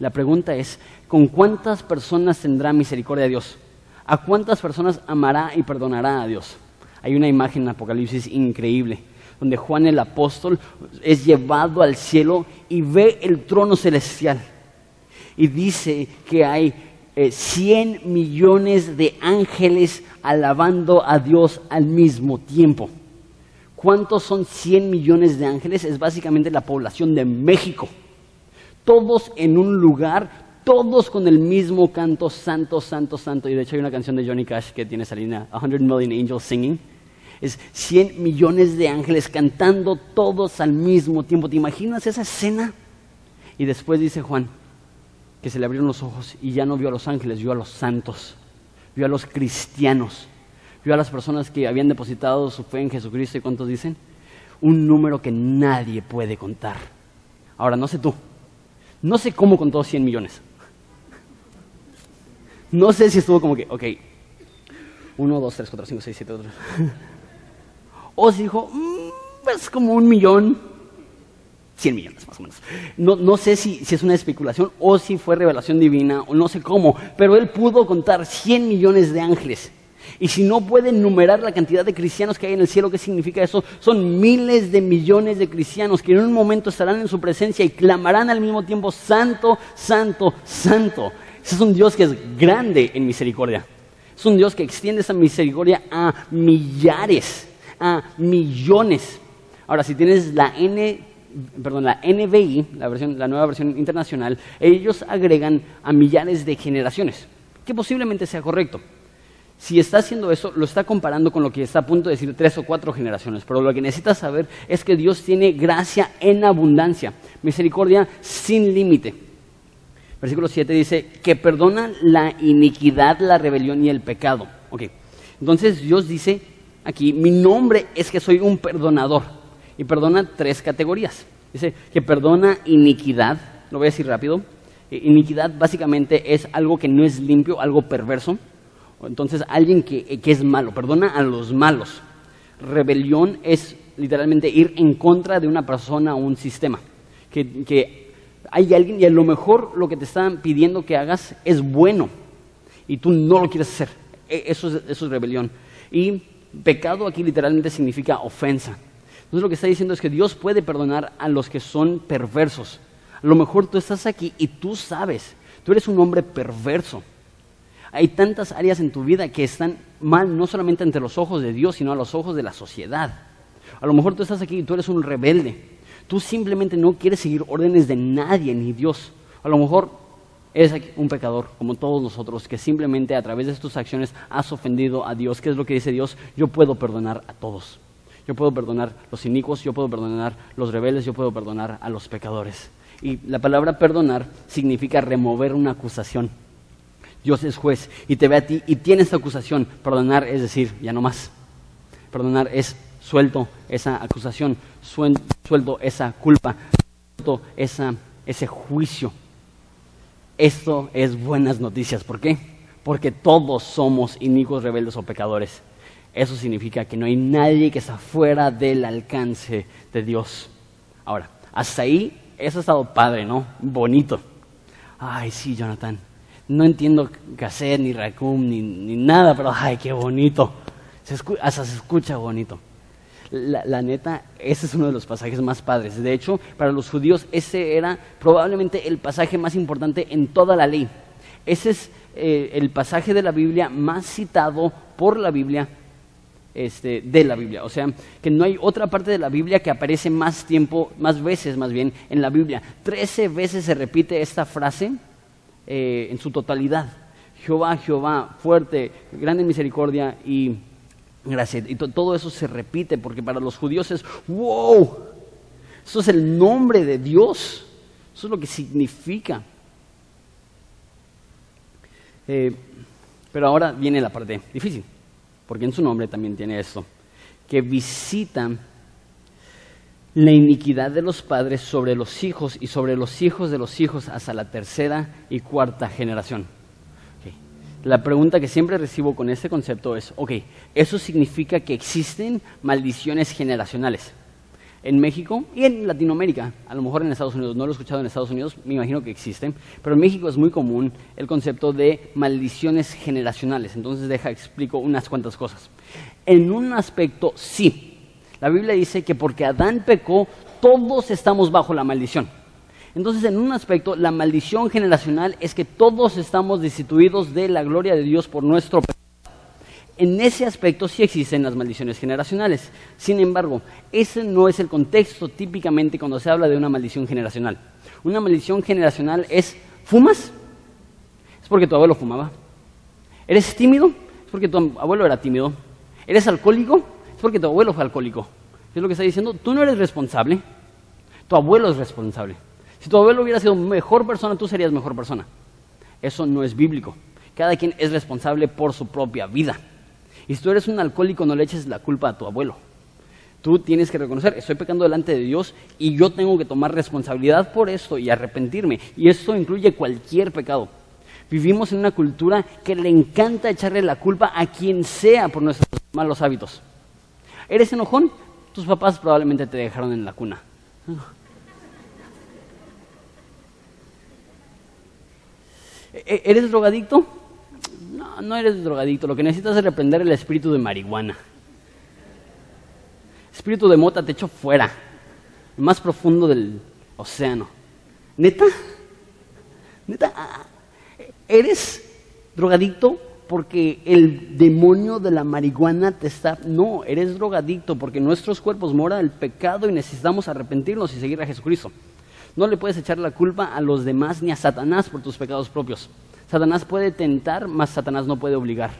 la pregunta es, ¿con cuántas personas tendrá misericordia Dios? ¿A cuántas personas amará y perdonará a Dios? Hay una imagen en Apocalipsis increíble, donde Juan el apóstol es llevado al cielo y ve el trono celestial. Y dice que hay 100 eh, millones de ángeles alabando a Dios al mismo tiempo. ¿Cuántos son 100 millones de ángeles? Es básicamente la población de México todos en un lugar, todos con el mismo canto, santo, santo, santo. Y de hecho hay una canción de Johnny Cash que tiene esa línea, 100 Million Angels Singing. Es 100 millones de ángeles cantando todos al mismo tiempo. ¿Te imaginas esa escena? Y después dice Juan que se le abrieron los ojos y ya no vio a los ángeles, vio a los santos, vio a los cristianos, vio a las personas que habían depositado su fe en Jesucristo. ¿Y cuántos dicen? Un número que nadie puede contar. Ahora, no sé tú, no sé cómo contó 100 millones. No sé si estuvo como que, ok, 1, 2, 3, 4, 5, 6, 7, 8. O si dijo, mm, pues como un millón, 100 millones más o menos. No, no sé si, si, es una especulación o si fue revelación divina o no sé cómo, pero él pudo contar 100 millones de ángeles. Y si no pueden enumerar la cantidad de cristianos que hay en el cielo, ¿qué significa eso? Son miles de millones de cristianos que en un momento estarán en su presencia y clamarán al mismo tiempo, Santo, Santo, Santo. Ese es un Dios que es grande en misericordia. Es un Dios que extiende esa misericordia a millares, a millones. Ahora, si tienes la N, perdón, la NBI, la, versión, la nueva versión internacional, ellos agregan a millares de generaciones, que posiblemente sea correcto si está haciendo eso, lo está comparando con lo que está a punto de decir tres o cuatro generaciones. Pero lo que necesitas saber es que Dios tiene gracia en abundancia, misericordia sin límite. Versículo 7 dice que perdona la iniquidad, la rebelión y el pecado. Entonces Dios dice aquí, mi nombre es que soy un perdonador. Y perdona tres categorías. Dice que perdona iniquidad, lo voy a decir rápido. Iniquidad básicamente es algo que no es limpio, algo perverso. Entonces, alguien que, es malo, perdona a los malos. Rebelión es literalmente ir en contra de una persona o un sistema. Que, hay alguien y a lo mejor lo que te están pidiendo que hagas es bueno y tú no lo quieres hacer. E, eso es, eso es rebelión. Y pecado aquí literalmente significa ofensa. Entonces lo que está diciendo es que Dios puede perdonar a los que son perversos. A lo mejor tú estás aquí y tú sabes, tú eres un hombre perverso. Hay tantas áreas en tu vida que están mal no solamente ante los ojos de Dios, sino a los ojos de la sociedad. A lo mejor tú estás aquí y tú eres un rebelde. Tú simplemente no quieres seguir órdenes de nadie ni Dios. A lo mejor eres un pecador, como todos nosotros, que simplemente a través de tus acciones has ofendido a Dios. ¿Qué es lo que dice Dios? Yo puedo perdonar a todos. Yo puedo perdonar los inicuos, yo puedo perdonar los rebeldes, yo puedo perdonar a los pecadores. Y la palabra perdonar significa remover una acusación. Dios es juez y te ve a ti y tiene esta acusación. Perdonar es decir, ya no más. Perdonar es suelto esa acusación, suelto esa culpa, suelto esa, ese juicio. Esto es buenas noticias. ¿Por qué? Porque todos somos inicuos, rebeldes o pecadores. Eso significa que no hay nadie que está fuera del alcance de Dios. Ahora, hasta ahí, eso ha estado padre, ¿no? Bonito. Ay, sí, Jonathan No entiendo cassette, ni raccoon, ni, ni nada, pero ay, qué bonito. Se hasta se escucha bonito. La, la neta, ese es uno de los pasajes más padres. De hecho, para los judíos ese era probablemente el pasaje más importante en toda la ley. Ese es eh, el pasaje de la Biblia más citado por la Biblia, este, de la Biblia. O sea, que no hay otra parte de la Biblia que aparece más tiempo, más veces más bien, en la Biblia. Trece veces se repite esta frase eh, en su totalidad. Jehová, Jehová, fuerte, grande misericordia y gracia. Y to- todo eso se repite porque para los judíos es, wow, eso es el nombre de Dios. Eso es lo que significa. Eh, pero ahora viene la parte difícil, porque en su nombre también tiene esto, que visita la iniquidad de los padres sobre los hijos y sobre los hijos de los hijos hasta la tercera y cuarta generación. La pregunta que siempre recibo con este concepto es, ok, ¿eso significa que existen maldiciones generacionales? En México y en Latinoamérica, a lo mejor en Estados Unidos, no lo he escuchado en Estados Unidos, me imagino que existen, pero en México es muy común el concepto de maldiciones generacionales. Entonces, deja, explico unas cuantas cosas. En un aspecto, sí. La Biblia dice que porque Adán pecó, todos estamos bajo la maldición. Entonces, en un aspecto, la maldición generacional es que todos estamos destituidos de la gloria de Dios por nuestro pecado. En ese aspecto sí existen las maldiciones generacionales. Sin embargo, ese no es el contexto típicamente cuando se habla de una maldición generacional. Una maldición generacional es, ¿fumas? Es porque tu abuelo fumaba. ¿Eres tímido? Es porque tu abuelo era tímido. ¿Eres alcohólico? Porque tu abuelo fue alcohólico. ¿Qué es lo que está diciendo? Tú no eres responsable. Tu abuelo es responsable. Si tu abuelo hubiera sido mejor persona, tú serías mejor persona. Eso no es bíblico. Cada quien es responsable por su propia vida. Y si tú eres un alcohólico, no le eches la culpa a tu abuelo. Tú tienes que reconocer, estoy pecando delante de Dios y yo tengo que tomar responsabilidad por esto y arrepentirme. Y esto incluye cualquier pecado. Vivimos en una cultura que le encanta echarle la culpa a quien sea por nuestros malos hábitos. ¿Eres enojón? Tus papás probablemente te dejaron en la cuna. ¿E- ¿Eres drogadicto? No, no eres drogadicto. Lo que necesitas es reprender el espíritu de marihuana. Espíritu de mota te echo fuera. El más profundo del océano. ¿Neta? ¿Neta? ¿Eres drogadicto porque el demonio de la marihuana te está... No, eres drogadicto porque nuestros cuerpos moran el pecado y necesitamos arrepentirnos y seguir a Jesucristo. No le puedes echar la culpa a los demás ni a Satanás por tus pecados propios. Satanás puede tentar, mas Satanás no puede obligar.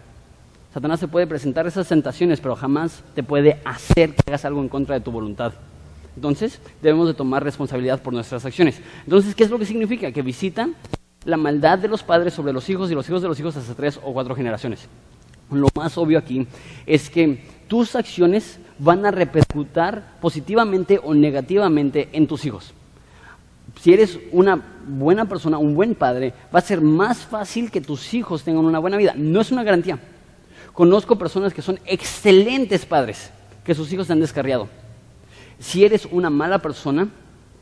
Satanás te puede presentar esas tentaciones, pero jamás te puede hacer que hagas algo en contra de tu voluntad. Entonces, debemos de tomar responsabilidad por nuestras acciones. Entonces, ¿qué es lo que significa? Que visitan la maldad de los padres sobre los hijos y los hijos de los hijos hasta tres o cuatro generaciones. Lo más obvio aquí es que tus acciones van a repercutir positivamente o negativamente en tus hijos si eres una buena persona, un buen padre, va a ser más fácil que tus hijos tengan una buena vida. No es una garantía. Conozco personas que son excelentes padres, que sus hijos se han descarriado. Si eres una mala persona,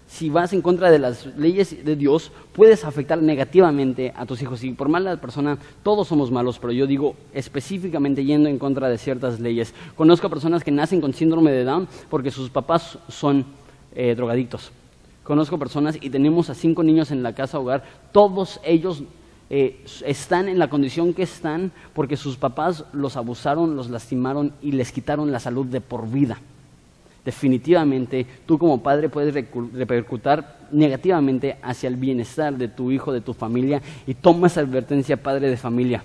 si vas en contra de las leyes de Dios, puedes afectar negativamente a tus hijos. Y por mala persona, todos somos malos, pero yo digo específicamente yendo en contra de ciertas leyes. Conozco a personas que nacen con síndrome de Down porque sus papás son eh, drogadictos. Conozco personas y tenemos a cinco niños en la casa hogar, todos ellos eh, están en la condición que están porque sus papás los abusaron, los lastimaron y les quitaron la salud de por vida. Definitivamente, tú como padre puedes repercutir negativamente hacia el bienestar de tu hijo, de tu familia, y toma esa advertencia, padre de familia.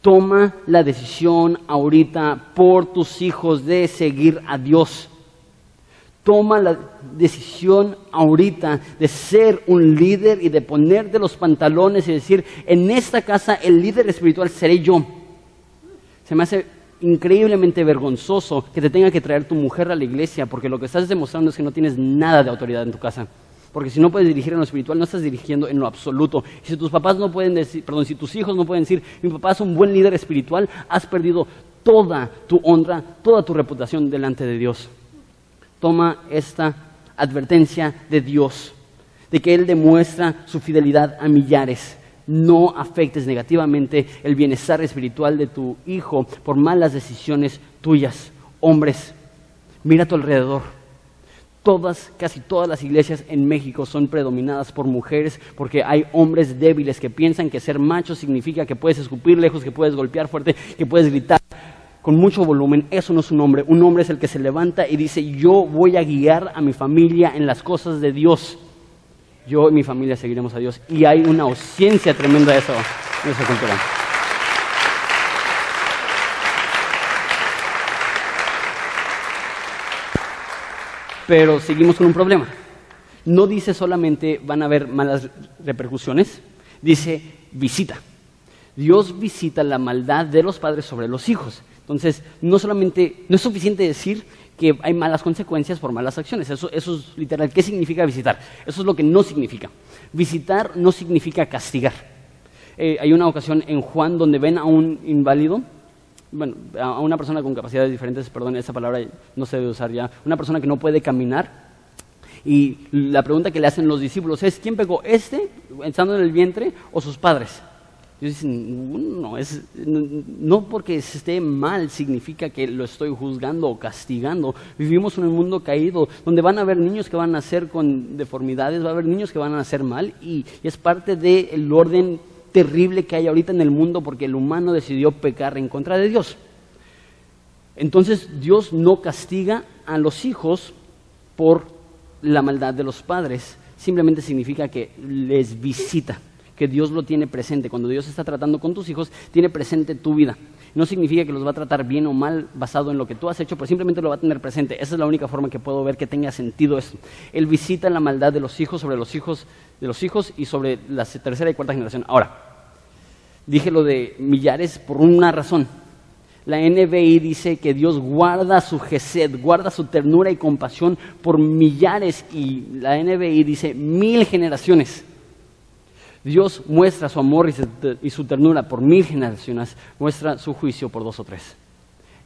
Toma la decisión ahorita por tus hijos de seguir a Dios. Toma la decisión ahorita de ser un líder y de ponerte los pantalones y decir, en esta casa el líder espiritual seré yo. Se me hace increíblemente vergonzoso que te tenga que traer tu mujer a la iglesia porque lo que estás demostrando es que no tienes nada de autoridad en tu casa. Porque si no puedes dirigir en lo espiritual, no estás dirigiendo en lo absoluto. Y si tus papás no pueden decir, perdón, si tus hijos no pueden decir, mi papá es un buen líder espiritual, has perdido toda tu honra, toda tu reputación delante de Dios toma esta advertencia de Dios, de que Él demuestra su fidelidad a millares, No afectes negativamente el bienestar espiritual de tu hijo por malas decisiones tuyas. Hombres, mira a tu alrededor. Todas, casi todas las iglesias en México son predominadas por mujeres porque hay hombres débiles que piensan que ser macho significa que puedes escupir lejos, que puedes golpear fuerte, que puedes gritar con mucho volumen. Eso no es un hombre. Un hombre es el que se levanta y dice, yo voy a guiar a mi familia en las cosas de Dios. Yo y mi familia seguiremos a Dios. Y hay una ausencia tremenda de eso en esa cultura. Pero seguimos con un problema. No dice solamente van a haber malas repercusiones, dice visita. Dios visita la maldad de los padres sobre los hijos. Entonces, no solamente, no es suficiente decir hay malas consecuencias por malas acciones. Eso, eso es literal. ¿Qué significa visitar? Eso es lo que no significa. Visitar no significa castigar. Eh, hay una ocasión en Juan donde ven a un inválido, bueno, a una persona con capacidades diferentes, perdón, esa palabra no se debe usar ya, una persona que no puede caminar. Y la pregunta que le hacen los discípulos es, ¿quién pegó? ¿Este, estando en el vientre, o sus padres? Es, no porque esté mal significa que lo estoy juzgando o castigando. Vivimos en un mundo caído donde van a haber niños que van a nacer con deformidades, va a haber niños que van a nacer mal y, es parte del orden terrible que hay ahorita en el mundo porque el humano decidió pecar en contra de Dios. Entonces Dios no castiga a los hijos por la maldad de los padres, simplemente significa que les visita que Dios lo tiene presente. Cuando Dios está tratando con tus hijos, tiene presente tu vida. No significa que los va a tratar bien o mal basado en lo que tú has hecho, pero simplemente lo va a tener presente. Esa es la única forma que puedo ver que tenga sentido esto. Él visita la maldad de los hijos sobre los hijos de los hijos y sobre la tercera y cuarta generación. Ahora, dije lo de millares por una razón. La NBI dice que Dios guarda su gesed, guarda su ternura y compasión por millares y la NBI dice mil generaciones. Dios muestra su amor y su ternura por mil generaciones, muestra su juicio por dos o tres.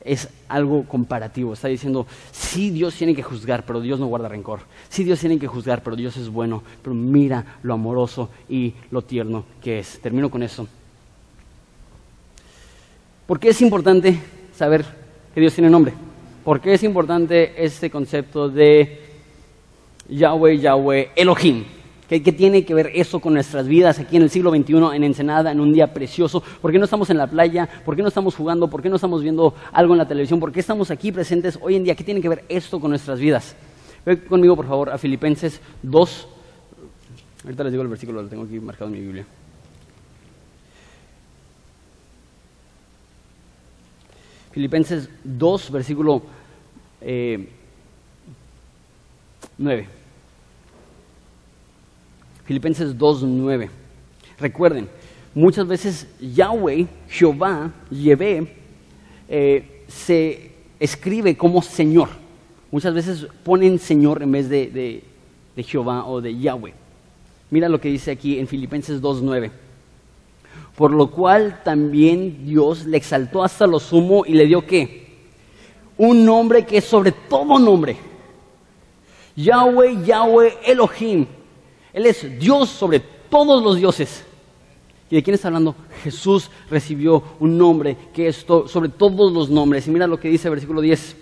Es algo comparativo. Está diciendo, sí Dios tiene que juzgar, pero Dios no guarda rencor. Sí Dios tiene que juzgar, pero Dios es bueno. Pero mira lo amoroso y lo tierno que es. Termino con eso. ¿Por qué es importante saber que Dios tiene nombre? ¿Por qué es importante este concepto de Yahweh, Yahweh, Elohim? ¿Qué, tiene que ver eso con nuestras vidas aquí en el siglo XXI, en Ensenada, en un día precioso? ¿Por qué no estamos en la playa? ¿Por qué no estamos jugando? ¿Por qué no estamos viendo algo en la televisión? ¿Por qué estamos aquí presentes hoy en día? ¿Qué tiene que ver esto con nuestras vidas? Ve conmigo, por favor, a Filipenses 2. Ahorita les digo el versículo, lo tengo aquí marcado en mi Biblia. Filipenses 2, versículo 9. Filipenses 2.9. Recuerden, muchas veces Yahweh, Jehová, Yahvé, eh, se escribe como Señor. Muchas veces ponen Señor en vez de, de Jehová o de Yahweh. Mira lo que dice aquí en Filipenses 2.9. Por lo cual también Dios le exaltó hasta lo sumo y le dio qué? Un nombre que es sobre todo nombre. Yahweh, Yahweh, Elohim. Él es Dios sobre todos los dioses. ¿Y de quién está hablando? Jesús recibió un nombre que es sobre todos los nombres. Y mira lo que dice el versículo 10.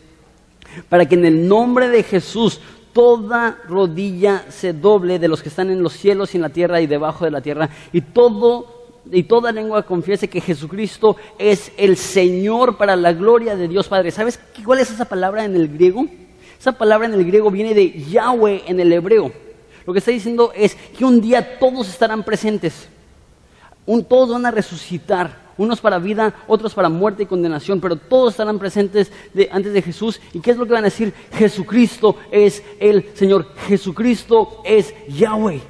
Para que en el nombre de Jesús toda rodilla se doble de los que están en los cielos y en la tierra y debajo de la tierra y todo y toda lengua confiese que Jesucristo es el Señor para la gloria de Dios Padre. ¿Sabes cuál es esa palabra en el griego? Esa palabra en el griego viene de Yahweh en el hebreo. Lo que está diciendo es que un día todos estarán presentes. todos van a resucitar. Unos para vida, otros para muerte y condenación, pero todos estarán presentes antes de Jesús. ¿Y qué es lo que van a decir? Jesucristo es el Señor. Jesucristo es Yahweh.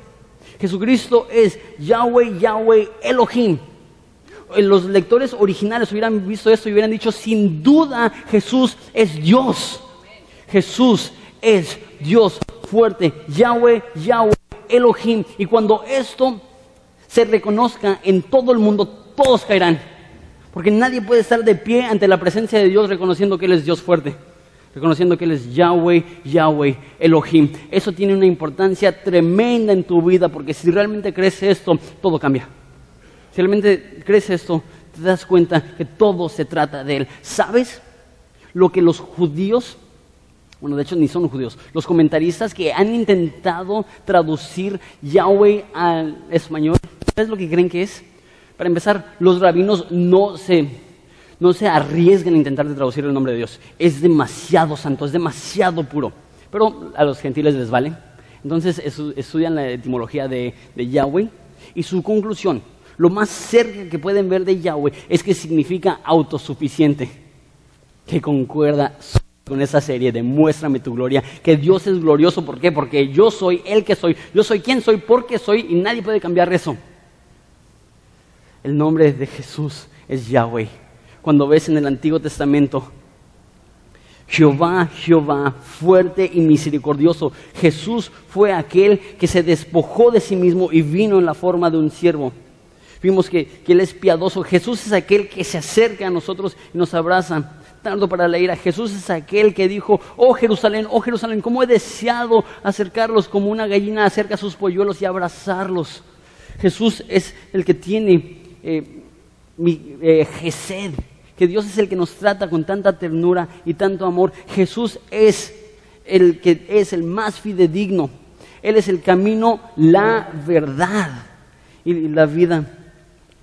Jesucristo es Yahweh, Yahweh, Elohim. Los lectores originales hubieran visto esto y hubieran dicho, sin duda Jesús es Dios. Jesús es Dios fuerte, Yahweh, Yahweh, Elohim. Y cuando esto se reconozca en todo el mundo, todos caerán. Porque nadie puede estar de pie ante la presencia de Dios reconociendo que Él es Dios fuerte. Reconociendo que Él es Yahweh, Yahweh, Elohim. Eso tiene una importancia tremenda en tu vida porque si realmente crees esto, todo cambia. Si realmente crees esto, te das cuenta que todo se trata de Él. ¿Sabes lo que los judíos, bueno, de hecho ni son judíos, los comentaristas que han intentado traducir Yahweh al español, ¿sabes lo que creen que es? Para empezar, los rabinos no se, no se arriesgan a intentar traducir el nombre de Dios. Es demasiado santo, es demasiado puro. Pero a los gentiles les vale. Entonces estudian la etimología de, de Yahweh y su conclusión, lo más cerca que pueden ver de Yahweh es que significa autosuficiente, que concuerda con esa serie de Muéstrame tu gloria, que Dios es glorioso, ¿por qué? Porque yo soy el que soy, yo soy quien soy, porque soy y nadie puede cambiar eso. El nombre de Jesús es Yahweh. Cuando ves en el Antiguo Testamento, Jehová, Jehová, fuerte y misericordioso. Jesús fue aquel que se despojó de sí mismo y vino en la forma de un siervo. Vimos que, Él es piadoso. Jesús es aquel que se acerca a nosotros y nos abraza. Para la ira. Jesús es aquel que dijo, oh Jerusalén, oh Jerusalén, cómo he deseado acercarlos como una gallina acerca a sus polluelos y abrazarlos. Jesús es el que tiene eh, mi, eh, que Dios es el que nos trata con tanta ternura y tanto amor. Jesús es el que es el más fidedigno. Él es el camino, la verdad y la vida.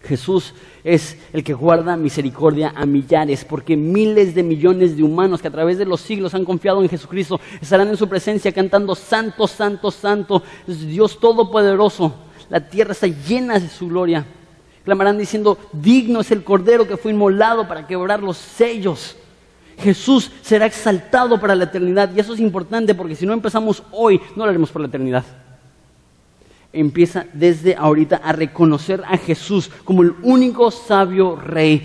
Jesús es el que guarda misericordia a millares, porque miles de millones de humanos que a través de los siglos han confiado en Jesucristo estarán en su presencia cantando Santo, Santo, Santo, Dios Todopoderoso. La tierra está llena de su gloria. Clamarán diciendo, digno es el Cordero que fue inmolado para quebrar los sellos. Jesús será exaltado para la eternidad y eso es importante porque si no empezamos hoy, no lo haremos por la eternidad empieza desde ahorita a reconocer a Jesús como el único sabio rey.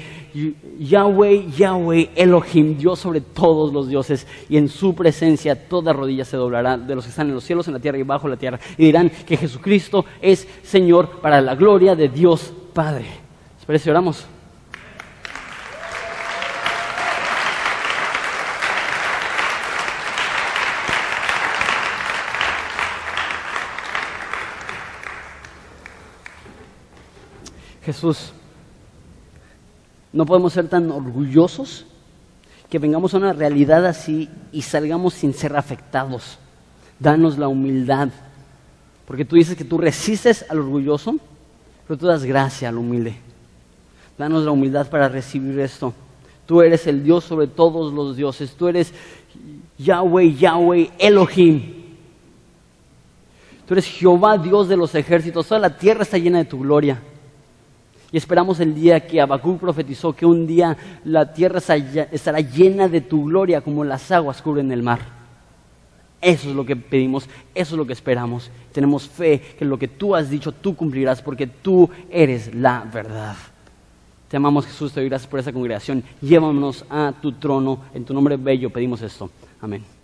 Yahweh, Yahweh, Elohim, Dios sobre todos los dioses, y en su presencia toda rodilla se doblará de los que están en los cielos, en la tierra y bajo la tierra, y dirán que Jesucristo es Señor para la gloria de Dios Padre. ¿Les parece? Oramos. Jesús, no podemos ser tan orgullosos que vengamos a una realidad así y salgamos sin ser afectados. Danos la humildad, porque tú dices que tú resistes al orgulloso, pero tú das gracia al humilde. Danos la humildad para recibir esto. Tú eres el Dios sobre todos los dioses. Tú eres Yahweh, Yahweh, Elohim. Tú eres Jehová, Dios de los ejércitos. Toda la tierra está llena de tu gloria. Y esperamos el día que Habacuc profetizó que un día la tierra estará llena de tu gloria como las aguas cubren el mar. Eso es lo que pedimos, eso es lo que esperamos. Tenemos fe que lo que tú has dicho tú cumplirás porque tú eres la verdad. Te amamos Jesús, te doy gracias por esa congregación. Llévanos a tu trono. En tu nombre bello pedimos esto. Amén.